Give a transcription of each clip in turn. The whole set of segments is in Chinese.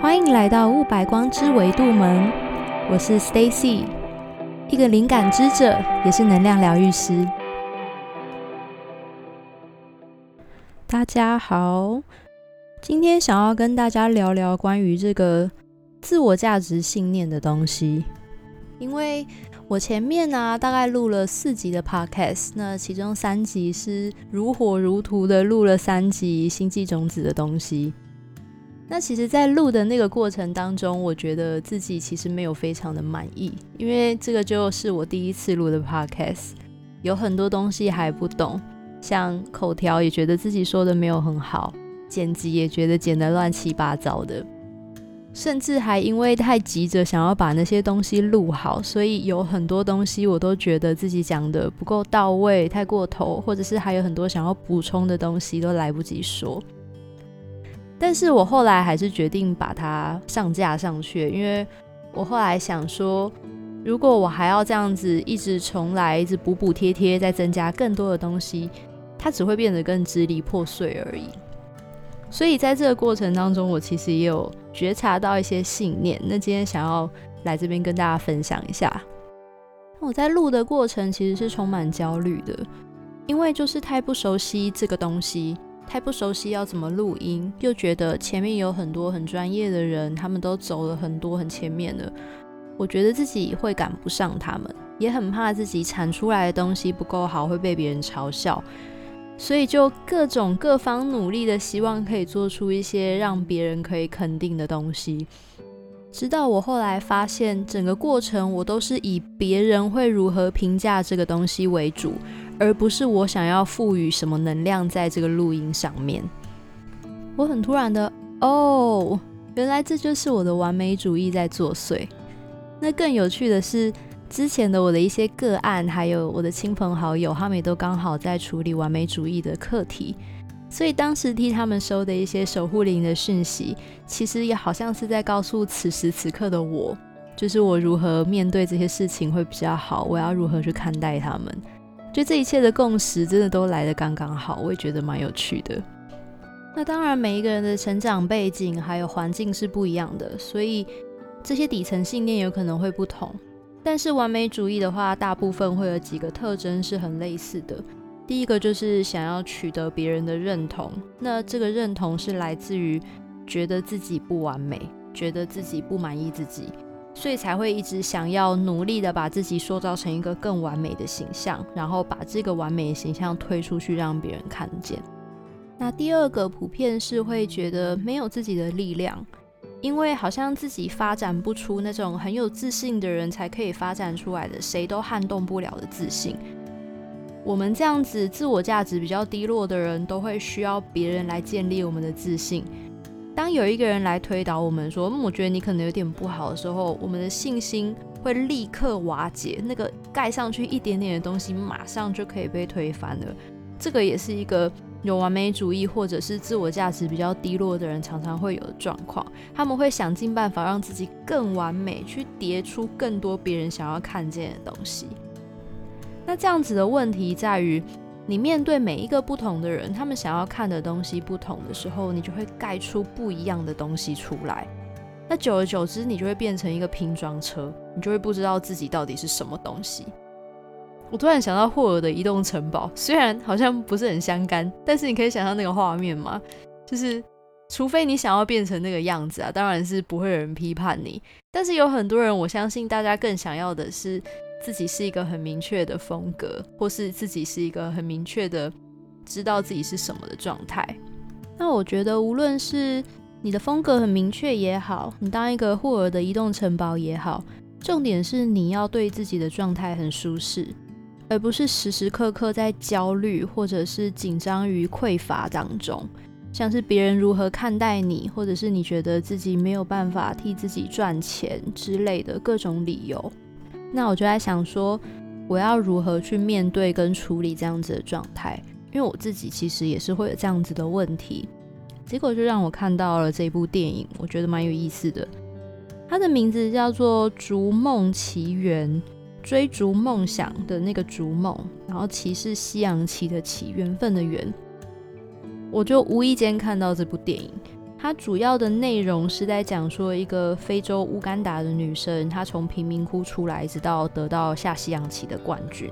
欢迎来到雾白光之维度门，我是 Stacy，一个灵感之者，也是能量疗愈师。大家好，今天想要跟大家聊聊关于这个自我价值信念的东西，因为我前面呢大概录了四集的 Podcast，那其中三集是如火如荼的录了三集星际种子的东西。那其实，在录的那个过程当中，我觉得自己其实没有非常的满意，因为这个就是我第一次录的 podcast，有很多东西还不懂，像口条也觉得自己说的没有很好，剪辑也觉得剪得乱七八糟的，甚至还因为太急着想要把那些东西录好，所以有很多东西我都觉得自己讲的不够到位，太过头，或者是还有很多想要补充的东西都来不及说。但是我后来还是决定把它上架上去，因为我后来想说，如果我还要这样子一直重来，一直补补贴贴，再增加更多的东西，它只会变得更支离破碎而已。所以在这个过程当中，我其实也有觉察到一些信念。那今天想要来这边跟大家分享一下，我在录的过程其实是充满焦虑的，因为就是太不熟悉这个东西。太不熟悉要怎么录音，又觉得前面有很多很专业的人，他们都走了很多很前面的，我觉得自己会赶不上他们，也很怕自己产出来的东西不够好会被别人嘲笑，所以就各种各方努力的希望可以做出一些让别人可以肯定的东西。直到我后来发现，整个过程我都是以别人会如何评价这个东西为主。而不是我想要赋予什么能量在这个录音上面。我很突然的哦，原来这就是我的完美主义在作祟。那更有趣的是，之前的我的一些个案，还有我的亲朋好友，他们也都刚好在处理完美主义的课题。所以当时替他们收的一些守护灵的讯息，其实也好像是在告诉此时此刻的我，就是我如何面对这些事情会比较好，我要如何去看待他们。就这一切的共识真的都来的刚刚好，我也觉得蛮有趣的。那当然，每一个人的成长背景还有环境是不一样的，所以这些底层信念有可能会不同。但是完美主义的话，大部分会有几个特征是很类似的。第一个就是想要取得别人的认同，那这个认同是来自于觉得自己不完美，觉得自己不满意自己。所以才会一直想要努力的把自己塑造成一个更完美的形象，然后把这个完美的形象推出去让别人看见。那第二个普遍是会觉得没有自己的力量，因为好像自己发展不出那种很有自信的人才可以发展出来的，谁都撼动不了的自信。我们这样子自我价值比较低落的人，都会需要别人来建立我们的自信。当有一个人来推导我们说，我觉得你可能有点不好的时候，我们的信心会立刻瓦解，那个盖上去一点点的东西，马上就可以被推翻了。这个也是一个有完美主义或者是自我价值比较低落的人常常会有的状况。他们会想尽办法让自己更完美，去叠出更多别人想要看见的东西。那这样子的问题在于。你面对每一个不同的人，他们想要看的东西不同的时候，你就会盖出不一样的东西出来。那久而久之，你就会变成一个拼装车，你就会不知道自己到底是什么东西。我突然想到霍尔的移动城堡，虽然好像不是很相干，但是你可以想象那个画面吗？就是除非你想要变成那个样子啊，当然是不会有人批判你。但是有很多人，我相信大家更想要的是。自己是一个很明确的风格，或是自己是一个很明确的知道自己是什么的状态。那我觉得，无论是你的风格很明确也好，你当一个霍尔的移动城堡也好，重点是你要对自己的状态很舒适，而不是时时刻刻在焦虑或者是紧张于匮乏当中，像是别人如何看待你，或者是你觉得自己没有办法替自己赚钱之类的各种理由。那我就在想说，我要如何去面对跟处理这样子的状态？因为我自己其实也是会有这样子的问题。结果就让我看到了这部电影，我觉得蛮有意思的。它的名字叫做《逐梦奇缘》，追逐梦想的那个逐梦，然后奇是夕阳旗的棋，缘分的缘。我就无意间看到这部电影。它主要的内容是在讲说一个非洲乌干达的女生，她从贫民窟出来，直到得到下西洋棋的冠军。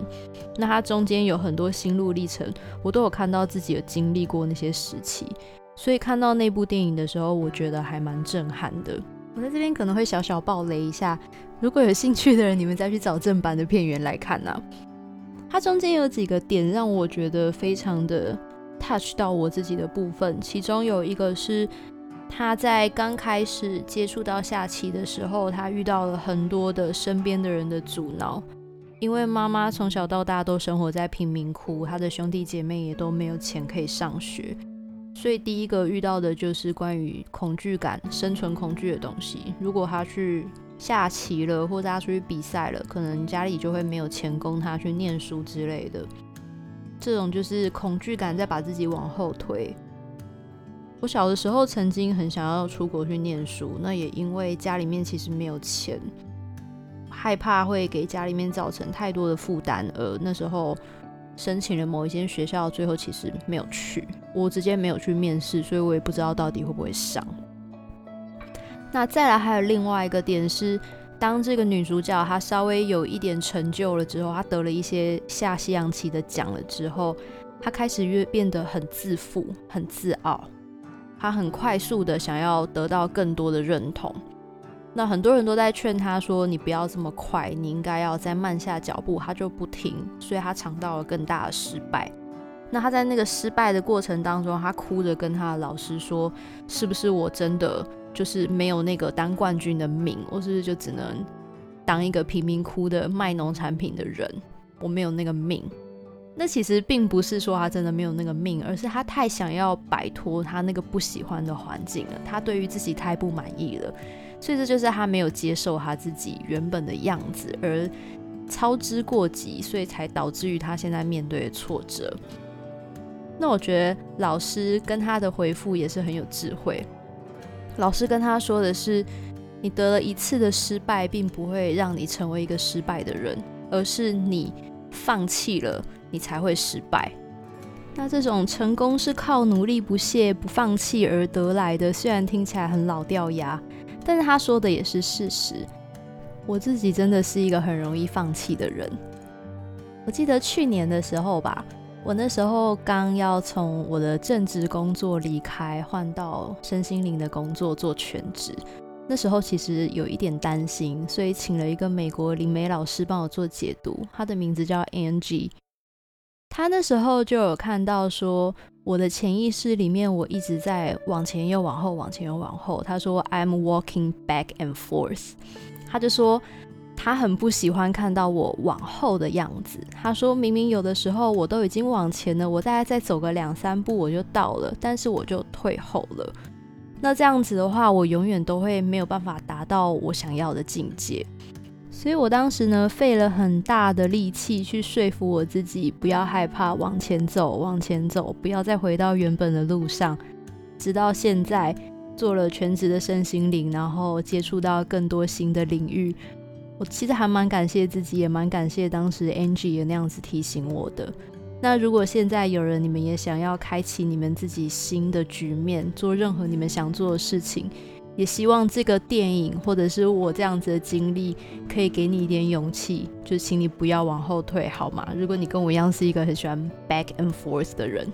那她中间有很多心路历程，我都有看到自己有经历过那些时期。所以看到那部电影的时候，我觉得还蛮震撼的。我在这边可能会小小爆雷一下，如果有兴趣的人，你们再去找正版的片源来看呐。它中间有几个点让我觉得非常的 touch 到我自己的部分，其中有一个是他在刚开始接触到下棋的时候，他遇到了很多的身边的人的阻挠，因为妈妈从小到大都生活在贫民窟，他的兄弟姐妹也都没有钱可以上学。所以第一个遇到的就是关于恐惧感、生存恐惧的东西。如果他去下棋了，或者他出去比赛了，可能家里就会没有钱供他去念书之类的。这种就是恐惧感在把自己往后推。我小的时候曾经很想要出国去念书，那也因为家里面其实没有钱，害怕会给家里面造成太多的负担，而那时候。申请了某一间学校，最后其实没有去，我直接没有去面试，所以我也不知道到底会不会上。那再来还有另外一个点是，当这个女主角她稍微有一点成就了之后，她得了一些下西洋棋的奖了之后，她开始越变得很自负、很自傲，她很快速的想要得到更多的认同。那很多人都在劝她说：“你不要这么快，你应该要再慢下脚步。”她就不听，所以她尝到了更大的失败。那她在那个失败的过程当中，她哭着跟她的老师说：“是不是我真的就是没有那个当冠军的命？我是不是就只能当一个贫民窟的卖农产品的人？我没有那个命。”那其实并不是说他真的没有那个命，而是他太想要摆脱他那个不喜欢的环境了，他对于自己太不满意了。所以这就是他没有接受他自己原本的样子，而操之过急，所以才导致于他现在面对的挫折。那我觉得老师跟他的回复也是很有智慧。老师跟他说的是：你得了一次的失败，并不会让你成为一个失败的人，而是你放弃了，你才会失败。那这种成功是靠努力不懈、不放弃而得来的，虽然听起来很老掉牙。但是他说的也是事实，我自己真的是一个很容易放弃的人。我记得去年的时候吧，我那时候刚要从我的正职工作离开，换到身心灵的工作做全职。那时候其实有一点担心，所以请了一个美国灵媒老师帮我做解读，他的名字叫 Angie。他那时候就有看到说。我的潜意识里面，我一直在往前又往后，往前又往后。他说：“I'm walking back and forth。”他就说他很不喜欢看到我往后的样子。他说明明有的时候我都已经往前了，我大概再走个两三步我就到了，但是我就退后了。那这样子的话，我永远都会没有办法达到我想要的境界。所以我当时呢，费了很大的力气去说服我自己，不要害怕往前走，往前走，不要再回到原本的路上。直到现在做了全职的身心灵，然后接触到更多新的领域，我其实还蛮感谢自己，也蛮感谢当时 Angie 也那样子提醒我的。那如果现在有人，你们也想要开启你们自己新的局面，做任何你们想做的事情。也希望这个电影或者是我这样子的经历，可以给你一点勇气，就请你不要往后退，好吗？如果你跟我一样是一个很喜欢 back and forth 的人，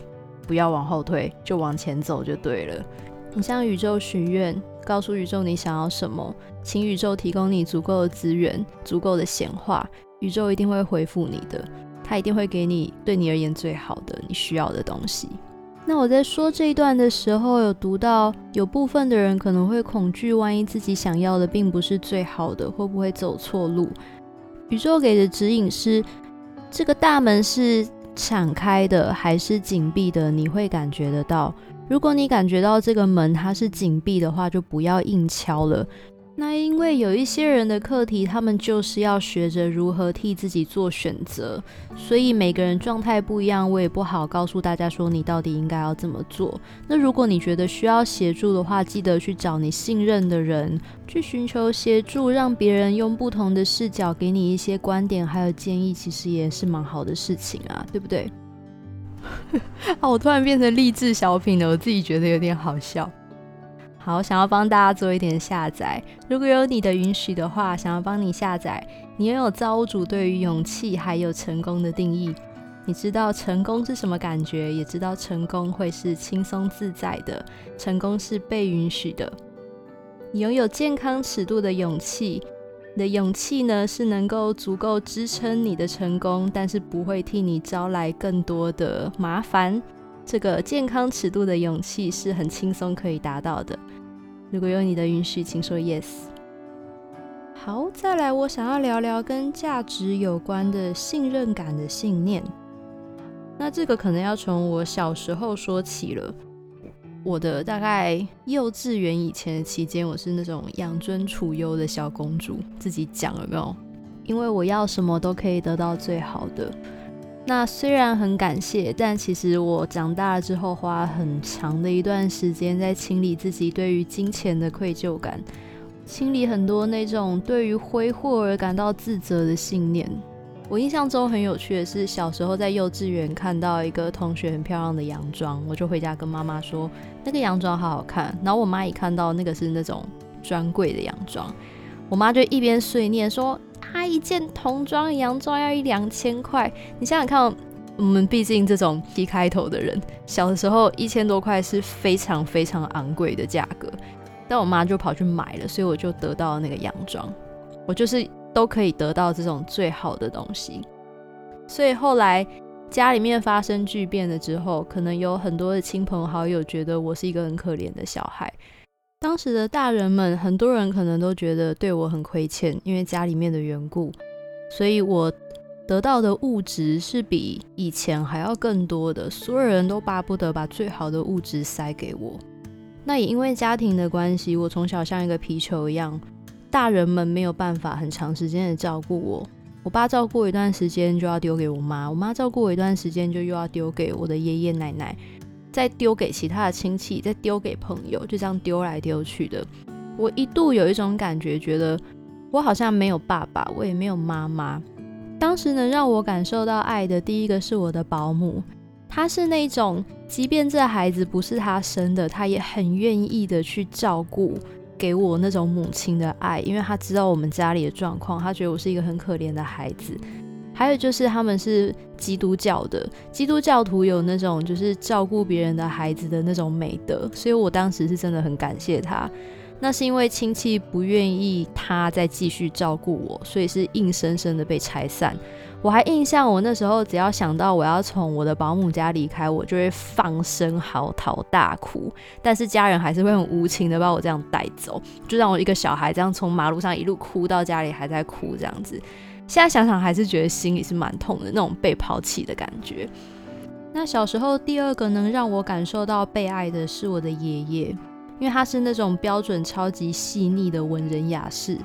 不要往后退，就往前走就对了。你向宇宙许愿，告诉宇宙你想要什么，请宇宙提供你足够的资源、足够的显化，宇宙一定会回复你的，他一定会给你对你而言最好的、你需要的东西。那我在说这一段的时候，有读到有部分的人可能会恐惧，万一自己想要的并不是最好的，会不会走错路？宇宙给的指引是：这个大门是敞开的还是紧闭的？你会感觉得到。如果你感觉到这个门它是紧闭的话，就不要硬敲了。那因为有一些人的课题，他们就是要学着如何替自己做选择，所以每个人状态不一样，我也不好告诉大家说你到底应该要怎么做。那如果你觉得需要协助的话，记得去找你信任的人去寻求协助，让别人用不同的视角给你一些观点还有建议，其实也是蛮好的事情啊，对不对？啊，我突然变成励志小品了，我自己觉得有点好笑。好，想要帮大家做一点下载。如果有你的允许的话，想要帮你下载。你拥有造物主对于勇气还有成功的定义。你知道成功是什么感觉，也知道成功会是轻松自在的，成功是被允许的。你拥有健康尺度的勇气，你的勇气呢是能够足够支撑你的成功，但是不会替你招来更多的麻烦。这个健康尺度的勇气是很轻松可以达到的。如果有你的允许，请说 yes。好，再来，我想要聊聊跟价值有关的信任感的信念。那这个可能要从我小时候说起了。我的大概幼稚园以前的期间，我是那种养尊处优的小公主，自己讲了没有？因为我要什么都可以得到最好的。那虽然很感谢，但其实我长大了之后，花很长的一段时间在清理自己对于金钱的愧疚感，清理很多那种对于挥霍而感到自责的信念。我印象中很有趣的是，小时候在幼稚园看到一个同学很漂亮的洋装，我就回家跟妈妈说那个洋装好好看。然后我妈一看到那个是那种专柜的洋装，我妈就一边碎念说：“他一件童装洋装要一两千块。”你想想看，我们毕竟这种 P 开头的人，小的时候一千多块是非常非常昂贵的价格，但我妈就跑去买了，所以我就得到了那个洋装。我就是。都可以得到这种最好的东西，所以后来家里面发生巨变了之后，可能有很多的亲朋好友觉得我是一个很可怜的小孩。当时的大人们，很多人可能都觉得对我很亏欠，因为家里面的缘故，所以我得到的物质是比以前还要更多的。所有人都巴不得把最好的物质塞给我。那也因为家庭的关系，我从小像一个皮球一样。大人们没有办法很长时间的照顾我，我爸照顾一段时间就要丢给我妈，我妈照顾我一段时间就又要丢给我的爷爷奶奶，再丢给其他的亲戚，再丢给朋友，就这样丢来丢去的。我一度有一种感觉，觉得我好像没有爸爸，我也没有妈妈。当时能让我感受到爱的第一个是我的保姆，她是那种即便这孩子不是她生的，她也很愿意的去照顾。给我那种母亲的爱，因为她知道我们家里的状况，她觉得我是一个很可怜的孩子。还有就是他们是基督教的，基督教徒有那种就是照顾别人的孩子的那种美德，所以我当时是真的很感谢他。那是因为亲戚不愿意他再继续照顾我，所以是硬生生的被拆散。我还印象，我那时候只要想到我要从我的保姆家离开，我就会放声嚎啕大哭。但是家人还是会很无情的把我这样带走，就让我一个小孩这样从马路上一路哭到家里还在哭这样子。现在想想还是觉得心里是蛮痛的，那种被抛弃的感觉。那小时候第二个能让我感受到被爱的是我的爷爷，因为他是那种标准超级细腻的文人雅士。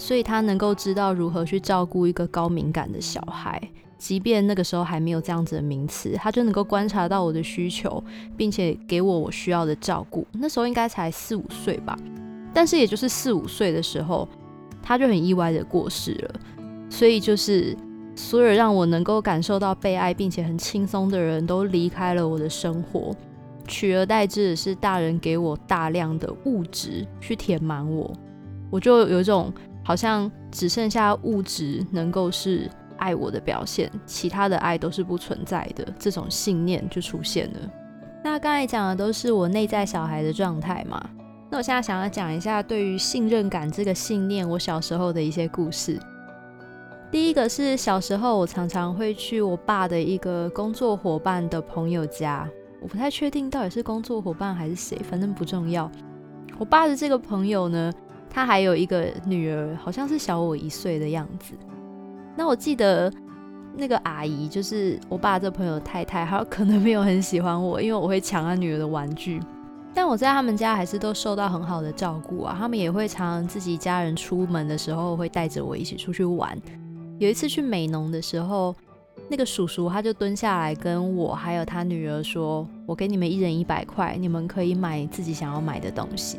所以他能够知道如何去照顾一个高敏感的小孩，即便那个时候还没有这样子的名词，他就能够观察到我的需求，并且给我我需要的照顾。那时候应该才四五岁吧，但是也就是四五岁的时候，他就很意外的过世了。所以就是所有让我能够感受到被爱并且很轻松的人都离开了我的生活，取而代之的是大人给我大量的物质去填满我，我就有一种。好像只剩下物质能够是爱我的表现，其他的爱都是不存在的。这种信念就出现了。那刚才讲的都是我内在小孩的状态嘛？那我现在想要讲一下对于信任感这个信念，我小时候的一些故事。第一个是小时候我常常会去我爸的一个工作伙伴的朋友家，我不太确定到底是工作伙伴还是谁，反正不重要。我爸的这个朋友呢？他还有一个女儿，好像是小我一岁的样子。那我记得那个阿姨，就是我爸这朋友太太，她可能没有很喜欢我，因为我会抢她女儿的玩具。但我在他们家还是都受到很好的照顾啊。他们也会常常自己家人出门的时候，会带着我一起出去玩。有一次去美农的时候，那个叔叔他就蹲下来跟我还有他女儿说：“我给你们一人一百块，你们可以买自己想要买的东西。”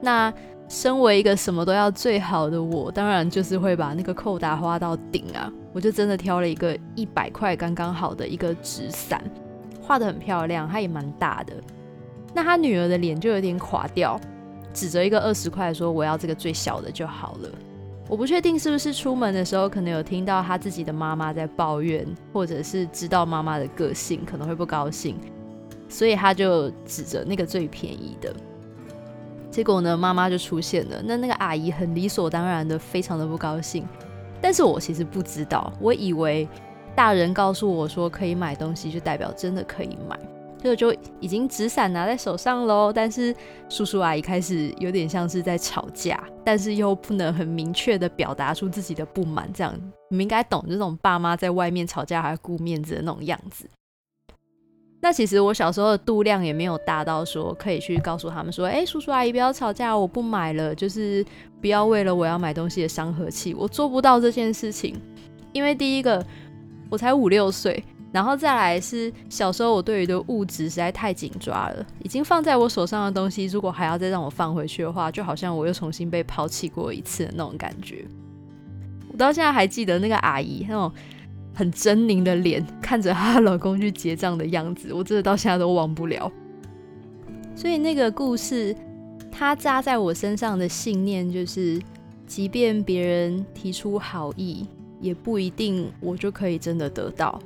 那身为一个什么都要最好的我，当然就是会把那个扣打花到顶啊！我就真的挑了一个一百块刚刚好的一个纸伞，画的很漂亮，它也蛮大的。那他女儿的脸就有点垮掉，指着一个二十块说：“我要这个最小的就好了。”我不确定是不是出门的时候可能有听到他自己的妈妈在抱怨，或者是知道妈妈的个性可能会不高兴，所以他就指着那个最便宜的。结果呢，妈妈就出现了。那那个阿姨很理所当然的，非常的不高兴。但是我其实不知道，我以为大人告诉我说可以买东西，就代表真的可以买。这个就已经纸伞拿在手上喽，但是叔叔阿姨开始有点像是在吵架，但是又不能很明确的表达出自己的不满，这样你们应该懂这种爸妈在外面吵架还顾面子的那种样子。那其实我小时候的度量也没有大到说可以去告诉他们说，哎，叔叔阿姨不要吵架，我不买了，就是不要为了我要买东西的伤和气，我做不到这件事情，因为第一个我才五六岁。然后再来是小时候，我对于的物质实在太紧抓了，已经放在我手上的东西，如果还要再让我放回去的话，就好像我又重新被抛弃过一次的那种感觉。我到现在还记得那个阿姨那种很狰狞的脸，看着她老公去结账的样子，我真的到现在都忘不了。所以那个故事，它扎在我身上的信念就是，即便别人提出好意，也不一定我就可以真的得到。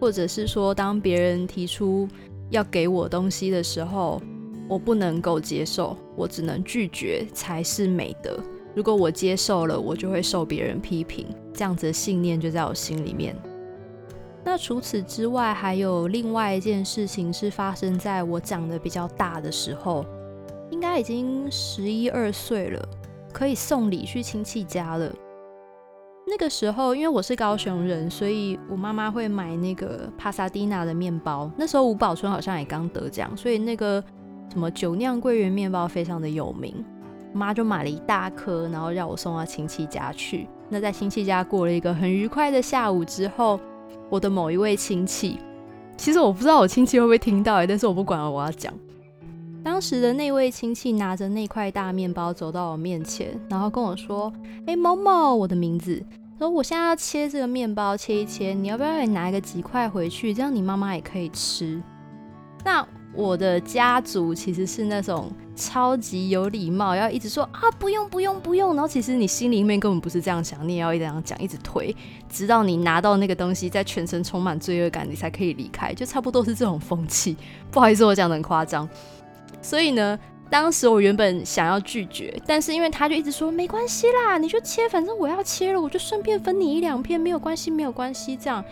或者是说，当别人提出要给我东西的时候，我不能够接受，我只能拒绝才是美德。如果我接受了，我就会受别人批评，这样子的信念就在我心里面。那除此之外，还有另外一件事情是发生在我长得比较大的时候，应该已经十一二岁了，可以送礼去亲戚家了。那个时候，因为我是高雄人，所以我妈妈会买那个帕萨蒂娜的面包。那时候吴宝春好像也刚得奖，所以那个什么酒酿桂圆面包非常的有名。妈就买了一大颗，然后让我送到亲戚家去。那在亲戚家过了一个很愉快的下午之后，我的某一位亲戚，其实我不知道我亲戚会不会听到哎，但是我不管了，我要讲。当时的那位亲戚拿着那块大面包走到我面前，然后跟我说：“哎，某某，我的名字。”说我现在要切这个面包，切一切，你要不要也拿一个几块回去？这样你妈妈也可以吃。那我的家族其实是那种超级有礼貌，要一直说啊不用不用不用。然后其实你心里面根本不是这样想，你也要一直这样讲，一直推，直到你拿到那个东西，在全身充满罪恶感，你才可以离开。就差不多是这种风气。不好意思，我讲的很夸张。所以呢。当时我原本想要拒绝，但是因为他就一直说没关系啦，你就切，反正我要切了，我就顺便分你一两片，没有关系，没有关系，这样。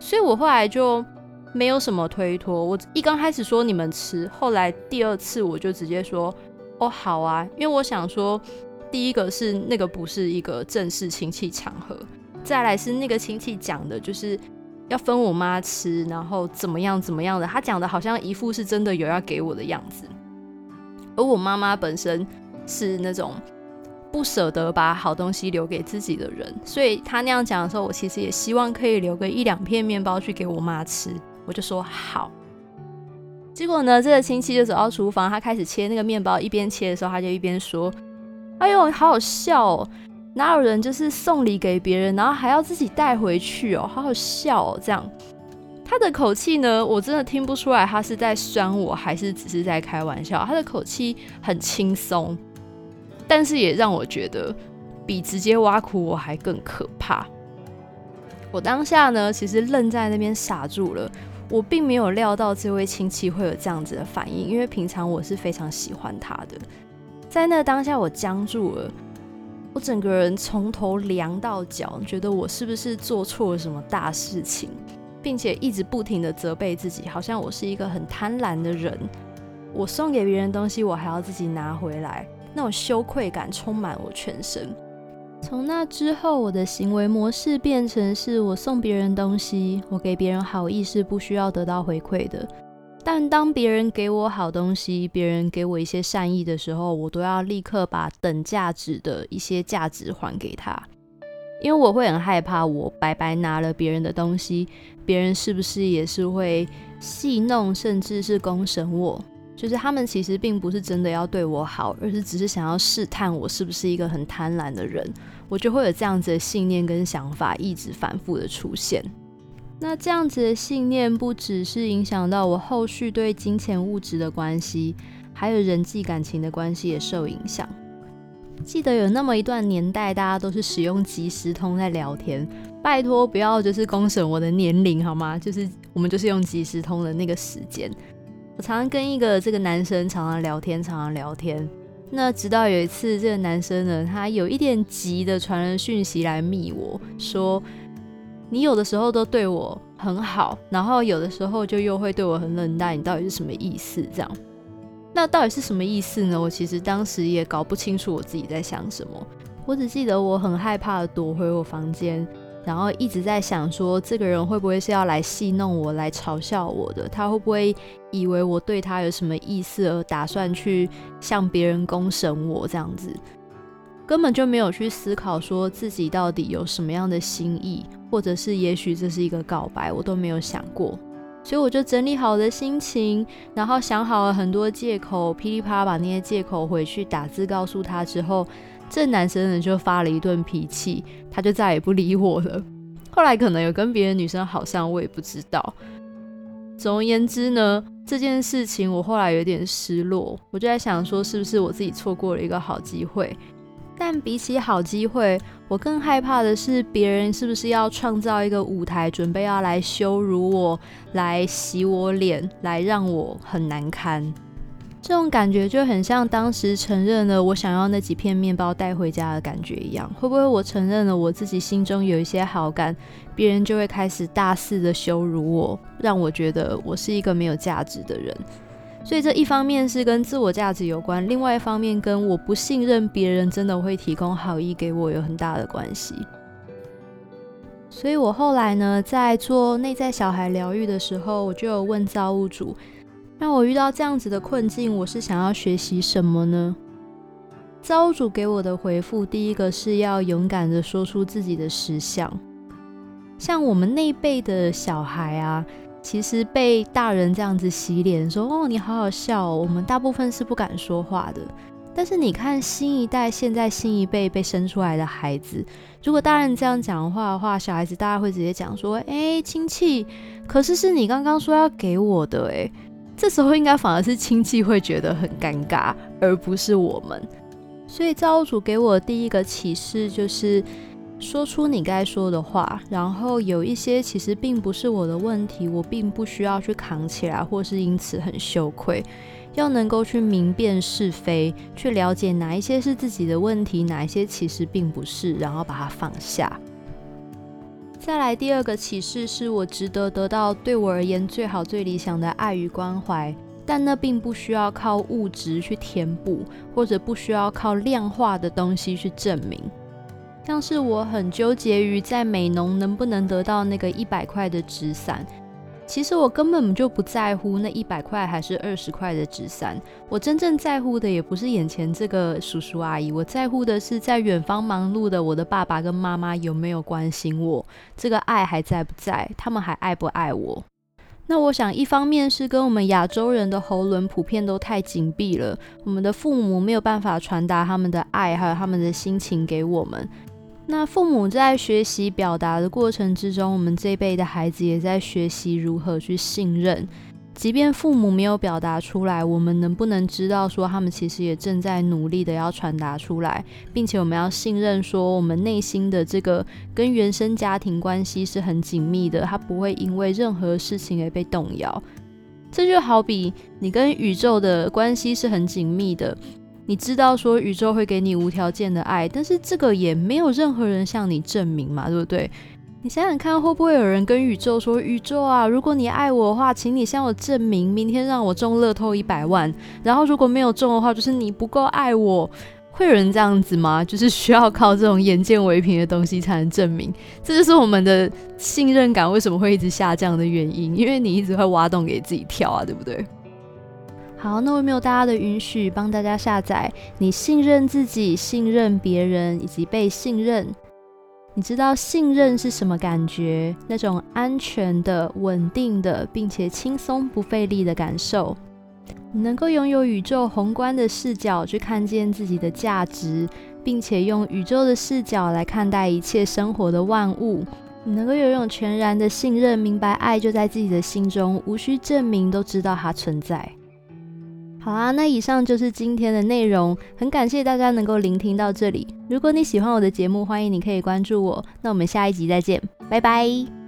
所以我后来就没有什么推脱。我一刚开始说你们吃，后来第二次我就直接说哦好啊，因为我想说，第一个是那个不是一个正式亲戚场合，再来是那个亲戚讲的就是要分我妈吃，然后怎么样怎么样的，他讲的好像一副是真的有要给我的样子。而我妈妈本身是那种不舍得把好东西留给自己的人，所以她那样讲的时候，我其实也希望可以留个一两片面包去给我妈吃。我就说好。结果呢，这个亲戚就走到厨房，他开始切那个面包，一边切的时候，他就一边说：“哎呦，好好笑哦！哪有人就是送礼给别人，然后还要自己带回去哦？好好笑哦！”这样。他的口气呢，我真的听不出来他是在酸我还是只是在开玩笑。他的口气很轻松，但是也让我觉得比直接挖苦我还更可怕。我当下呢，其实愣在那边傻住了。我并没有料到这位亲戚会有这样子的反应，因为平常我是非常喜欢他的。在那当下，我僵住了，我整个人从头凉到脚，觉得我是不是做错了什么大事情？并且一直不停的责备自己，好像我是一个很贪婪的人。我送给别人东西，我还要自己拿回来，那种羞愧感充满我全身。从那之后，我的行为模式变成是我送别人东西，我给别人好意是不需要得到回馈的。但当别人给我好东西，别人给我一些善意的时候，我都要立刻把等价值的一些价值还给他。因为我会很害怕，我白白拿了别人的东西，别人是不是也是会戏弄，甚至是公审我？就是他们其实并不是真的要对我好，而是只是想要试探我是不是一个很贪婪的人。我就会有这样子的信念跟想法，一直反复的出现。那这样子的信念不只是影响到我后续对金钱物质的关系，还有人际感情的关系也受影响。记得有那么一段年代，大家都是使用即时通在聊天。拜托，不要就是公审我的年龄好吗？就是我们就是用即时通的那个时间。我常常跟一个这个男生常常聊天，常常聊天。那直到有一次，这个男生呢，他有一点急的传了讯息来密我说：“你有的时候都对我很好，然后有的时候就又会对我很冷淡，你到底是什么意思？”这样。那到底是什么意思呢？我其实当时也搞不清楚我自己在想什么。我只记得我很害怕的躲回我房间，然后一直在想说，这个人会不会是要来戏弄我、来嘲笑我的？他会不会以为我对他有什么意思，而打算去向别人公审我这样子？根本就没有去思考说自己到底有什么样的心意，或者是也许这是一个告白，我都没有想过。所以我就整理好的心情，然后想好了很多借口，噼里啪啦把那些借口回去打字告诉他之后，这男生呢就发了一顿脾气，他就再也不理我了。后来可能有跟别的女生好上，我也不知道。总而言之呢，这件事情我后来有点失落，我就在想说，是不是我自己错过了一个好机会？但比起好机会，我更害怕的是别人是不是要创造一个舞台，准备要来羞辱我，来洗我脸，来让我很难堪。这种感觉就很像当时承认了我想要那几片面包带回家的感觉一样。会不会我承认了我自己心中有一些好感，别人就会开始大肆的羞辱我，让我觉得我是一个没有价值的人？所以这一方面是跟自我价值有关，另外一方面跟我不信任别人真的会提供好意给我有很大的关系。所以我后来呢，在做内在小孩疗愈的时候，我就有问造物主：，那我遇到这样子的困境，我是想要学习什么呢？造物主给我的回复，第一个是要勇敢的说出自己的实相。像我们那辈的小孩啊。其实被大人这样子洗脸说哦，你好好笑，我们大部分是不敢说话的。但是你看新一代，现在新一辈被生出来的孩子，如果大人这样讲话的话，小孩子大家会直接讲说，哎，亲戚，可是是你刚刚说要给我的，哎，这时候应该反而是亲戚会觉得很尴尬，而不是我们。所以造物主给我第一个启示就是。说出你该说的话，然后有一些其实并不是我的问题，我并不需要去扛起来，或是因此很羞愧。要能够去明辨是非，去了解哪一些是自己的问题，哪一些其实并不是，然后把它放下。再来第二个启示是我值得得到对我而言最好最理想的爱与关怀，但那并不需要靠物质去填补，或者不需要靠量化的东西去证明。像是我很纠结于在美农能不能得到那个一百块的纸伞，其实我根本就不在乎那一百块还是二十块的纸伞，我真正在乎的也不是眼前这个叔叔阿姨，我在乎的是在远方忙碌的我的爸爸跟妈妈有没有关心我，这个爱还在不在，他们还爱不爱我？那我想一方面是跟我们亚洲人的喉轮普遍都太紧闭了，我们的父母没有办法传达他们的爱还有他们的心情给我们。那父母在学习表达的过程之中，我们这一辈的孩子也在学习如何去信任。即便父母没有表达出来，我们能不能知道说他们其实也正在努力的要传达出来，并且我们要信任说我们内心的这个跟原生家庭关系是很紧密的，它不会因为任何事情而被动摇。这就好比你跟宇宙的关系是很紧密的。你知道说宇宙会给你无条件的爱，但是这个也没有任何人向你证明嘛，对不对？你想想看，会不会有人跟宇宙说：“宇宙啊，如果你爱我的话，请你向我证明，明天让我中乐透一百万。然后如果没有中的话，就是你不够爱我。”会有人这样子吗？就是需要靠这种眼见为凭的东西才能证明，这就是我们的信任感为什么会一直下降的原因，因为你一直会挖洞给自己跳啊，对不对？好，那我没有大家的允许，帮大家下载。你信任自己，信任别人，以及被信任。你知道信任是什么感觉？那种安全的、稳定的，并且轻松不费力的感受。你能够拥有宇宙宏观的视角去看见自己的价值，并且用宇宙的视角来看待一切生活的万物。你能够拥有全然的信任，明白爱就在自己的心中，无需证明，都知道它存在。好啦，那以上就是今天的内容，很感谢大家能够聆听到这里。如果你喜欢我的节目，欢迎你可以关注我。那我们下一集再见，拜拜。